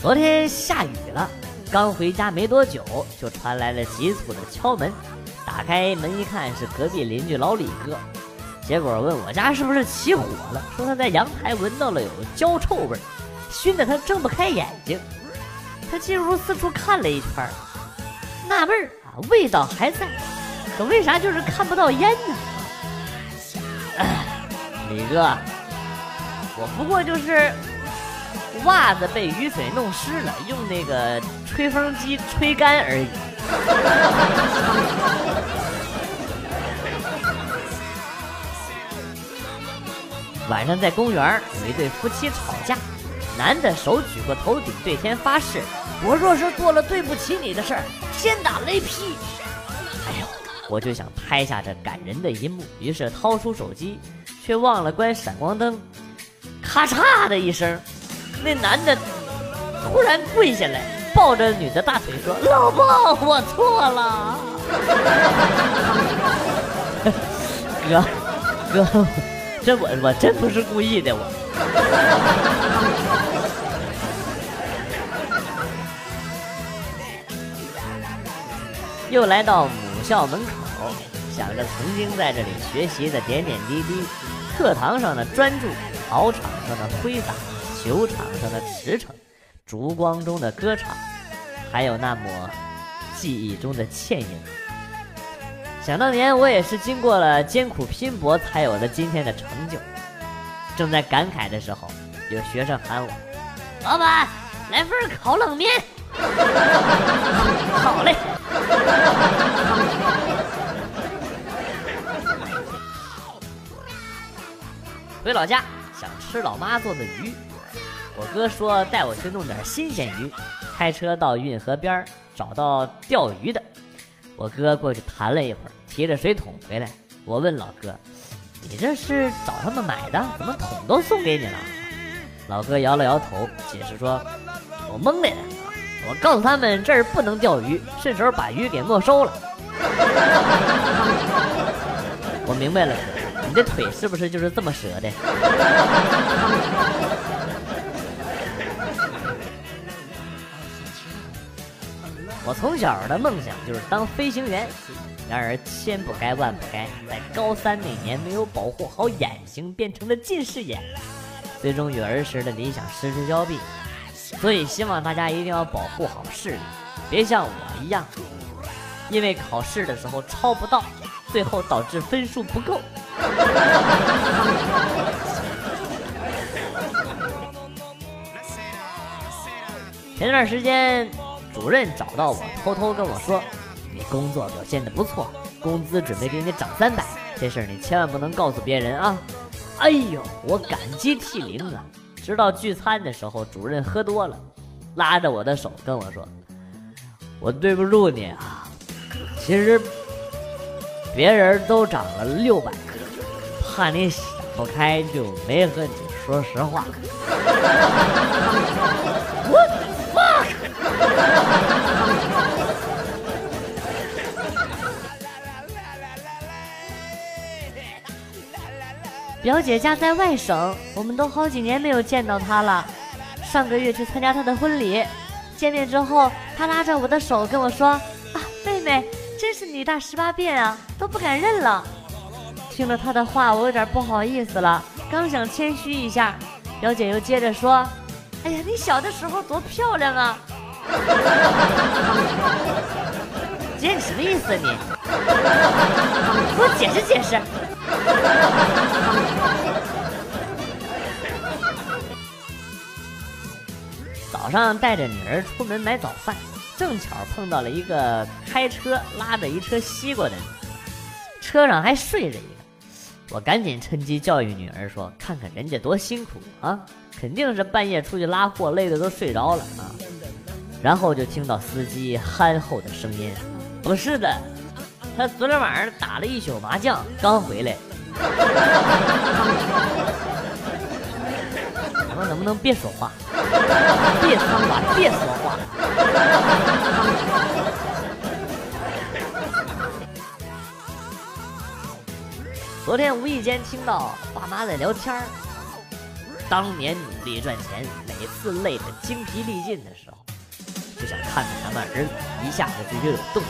昨天下雨了，刚回家没多久，就传来了急促的敲门。打开门一看，是隔壁邻居老李哥。结果问我家是不是起火了，说他在阳台闻到了有焦臭味，熏得他睁不开眼睛。他进屋四处看了一圈，纳闷儿啊，味道还在，可为啥就是看不到烟呢？李哥，我不过就是袜子被雨水弄湿了，用那个吹风机吹干而已。晚上在公园，有一对夫妻吵架，男的手举过头顶，对天发誓：“我若是做了对不起你的事儿，天打雷劈！”哎呦，我就想拍下这感人的一幕，于是掏出手机，却忘了关闪光灯。咔嚓的一声，那男的突然跪下来，抱着女的大腿说：“老婆，我错了。”哥，哥。这我我真不是故意的，我。又来到母校门口，想着曾经在这里学习的点点滴滴，课堂上的专注，考场上的挥洒，球场上的驰骋，烛光中的歌唱，还有那抹记忆中的倩影。想当年，我也是经过了艰苦拼搏才有了今天的成就。正在感慨的时候，有学生喊我：“老板，来份烤冷面。”好嘞。回老家想吃老妈做的鱼，我哥说带我去弄点新鲜鱼。开车到运河边找到钓鱼的，我哥过去谈了一会儿。提着水桶回来，我问老哥：“你这是找他们买的？怎么桶都送给你了？”老哥摇了摇头，解释说：“我蒙来的，我告诉他们这儿不能钓鱼，顺手把鱼给没收了。”我明白了，你的腿是不是就是这么折的？我从小的梦想就是当飞行员。然而千不该万不该，在高三那年没有保护好眼睛，变成了近视眼，最终与儿时的理想失之交臂。所以希望大家一定要保护好视力，别像我一样，因为考试的时候抄不到，最后导致分数不够。前段时间，主任找到我，偷偷跟我说。你工作表现的不错，工资准备给你涨三百，这事儿你千万不能告诉别人啊！哎呦，我感激涕零啊！直到聚餐的时候，主任喝多了，拉着我的手跟我说：“我对不住你啊，其实别人都涨了六百，怕你想不开，就没和你说实话。” What fuck？表姐家在外省，我们都好几年没有见到她了。上个月去参加她的婚礼，见面之后，她拉着我的手跟我说：“啊，妹妹，真是女大十八变啊，都不敢认了。”听了她的话，我有点不好意思了，刚想谦虚一下，表姐又接着说：“哎呀，你小的时候多漂亮啊！” 姐，你什么意思你？给我解释解释。早上带着女儿出门买早饭，正巧碰到了一个开车拉着一车西瓜的人，车上还睡着一个。我赶紧趁机教育女儿说：“看看人家多辛苦啊，肯定是半夜出去拉货累的都睡着了啊。”然后就听到司机憨厚的声音：“不是的。”他昨天晚上打了一宿麻将，刚回来。咱们能不能别说话？别说话，别说话。昨天无意间听到爸妈在聊天儿当年努力赚钱，每次累得精疲力尽的时候，就想看看咱们儿子一下子就又有动力，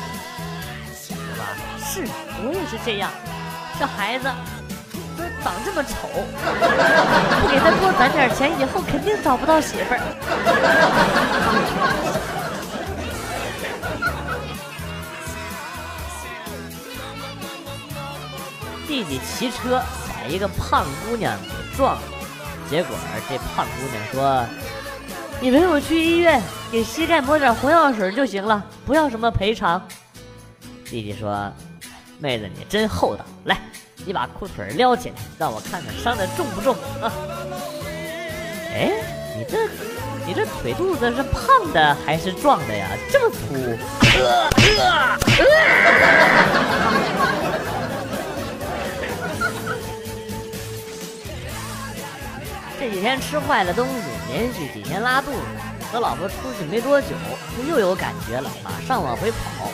是我也是这样，这孩子长这么丑，不给他多攒点钱，以后肯定找不到媳妇儿。弟弟骑车把一个胖姑娘给撞了，结果这胖姑娘说：“你陪我去医院，给膝盖抹点红药水就行了，不要什么赔偿。”弟弟说：“妹子你真厚道，来，你把裤腿撩起来，让我看看伤的重不重啊？”哎，你这你这腿肚子是胖的还是壮的呀？这么粗！这几天吃坏了东西，连续几天拉肚子，和老婆出去没多久，就又有感觉了，马上往回跑。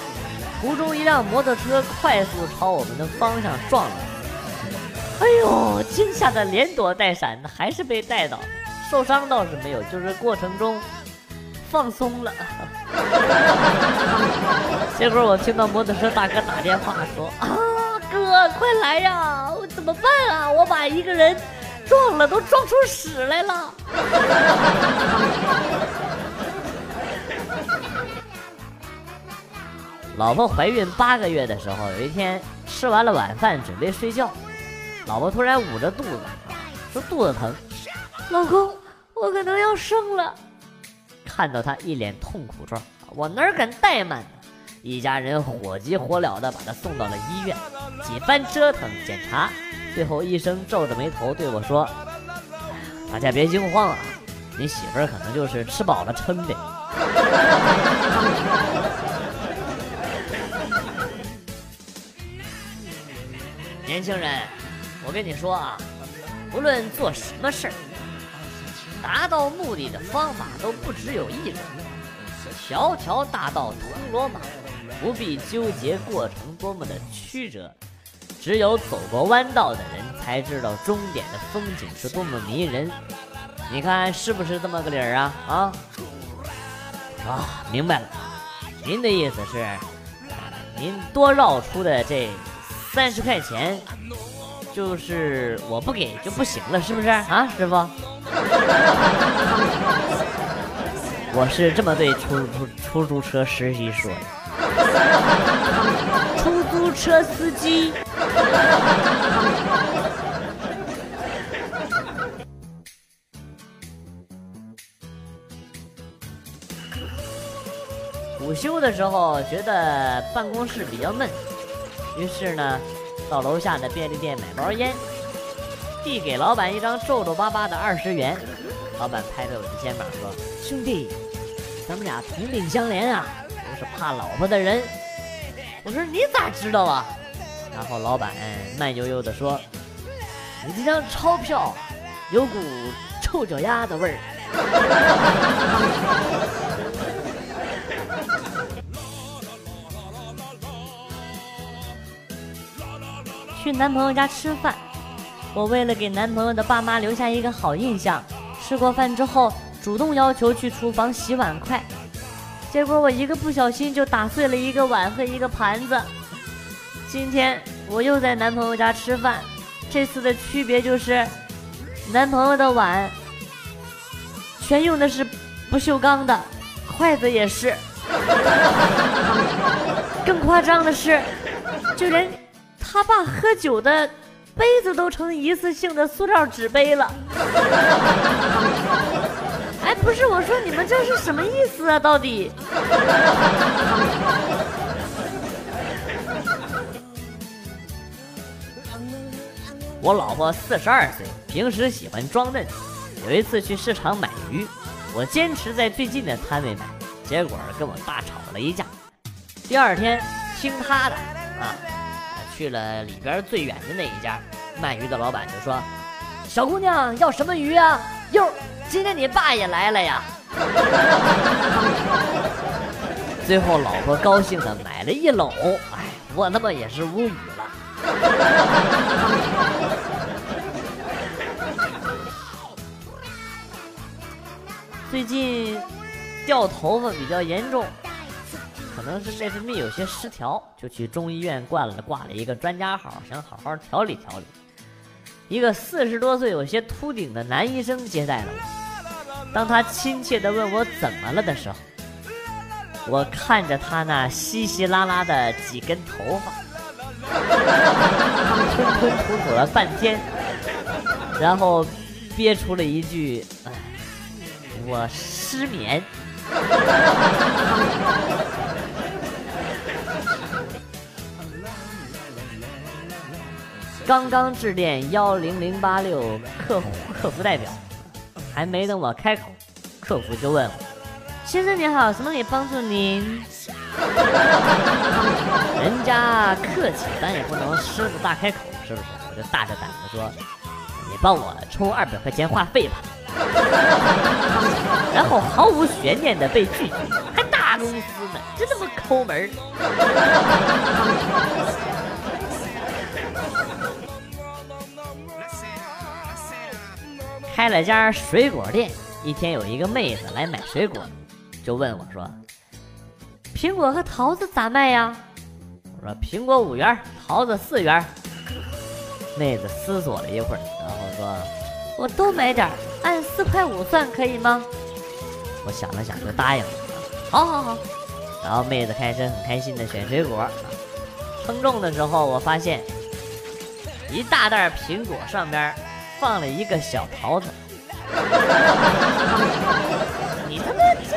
途中一辆摩托车快速朝我们的方向撞了，哎呦，惊吓的连躲带闪，还是被带倒，受伤倒是没有，就是过程中放松了。结果我听到摩托车大哥打电话说：“啊，哥，快来呀！我怎么办啊？我把一个人。”撞了，都撞出屎来了。老婆怀孕八个月的时候，有一天吃完了晚饭，准备睡觉，老婆突然捂着肚子，说肚子疼。老公，我可能要生了。看到她一脸痛苦状，我哪敢怠慢？一家人火急火燎的把她送到了医院，几番折腾检查。最后，医生皱着眉头对我说：“大家别惊慌啊，你媳妇儿可能就是吃饱了撑的。”年轻人，我跟你说啊，无论做什么事儿，达到目的的方法都不只有一种。条条大道通罗马，不必纠结过程多么的曲折。只有走过弯道的人才知道终点的风景是多么迷人，你看是不是这么个理儿啊？啊啊，明白了，您的意思是，您多绕出的这三十块钱，就是我不给就不行了，是不是啊，师傅？我是这么对出出出租车司机说的。出租车司机。午休的时候觉得办公室比较闷，于是呢，到楼下的便利店买包烟，递给老板一张皱皱巴巴的二十元。老板拍着我的肩膀说：“兄弟，咱们俩同病相怜啊，都是怕老婆的人。”我说你咋知道啊？然后老板慢悠悠地说：“你这张钞票有股臭脚丫子味儿。” 去男朋友家吃饭，我为了给男朋友的爸妈留下一个好印象，吃过饭之后主动要求去厨房洗碗筷。结果我一个不小心就打碎了一个碗和一个盘子。今天我又在男朋友家吃饭，这次的区别就是，男朋友的碗全用的是不锈钢的，筷子也是。更夸张的是，就连他爸喝酒的杯子都成一次性的塑料纸杯了。哎，不是，我说你们这是什么意思啊？到底？我老婆四十二岁，平时喜欢装嫩。有一次去市场买鱼，我坚持在最近的摊位买，结果跟我大吵了一架。第二天听他的啊，去了里边最远的那一家卖鱼的老板就说：“小姑娘要什么鱼啊？哟。”今天你爸也来了呀！最后老婆高兴的买了一篓，哎，我他妈也是无语了。最近掉头发比较严重，可能是内分泌有些失调，就去中医院挂了挂了一个专家号，想好好调理调理。一个四十多岁、有些秃顶的男医生接待了我。当他亲切地问我怎么了的时候，我看着他那稀稀拉拉的几根头发，吞吞吐吐了半天，然后憋出了一句：“哎，我失眠。”刚刚致电幺零零八六客户 客服代表，还没等我开口，客服就问我：“先生您好，什么可以帮助您？” 人家客气，咱也不能狮子大开口，是不是？我就大着胆子说：“你帮我充二百块钱话费吧。”然后毫无悬念的被拒绝，还大公司呢，真他妈抠门开了家水果店，一天有一个妹子来买水果，就问我说：“苹果和桃子咋卖呀？”我说：“苹果五元，桃子四元。”妹子思索了一会儿，然后说：“我都买点，按四块五算可以吗？”我想了想，就答应了。好好好。然后妹子开始很开心的选水果，称重的时候，我发现一大袋苹果上边。放了一个小桃子，你他妈这！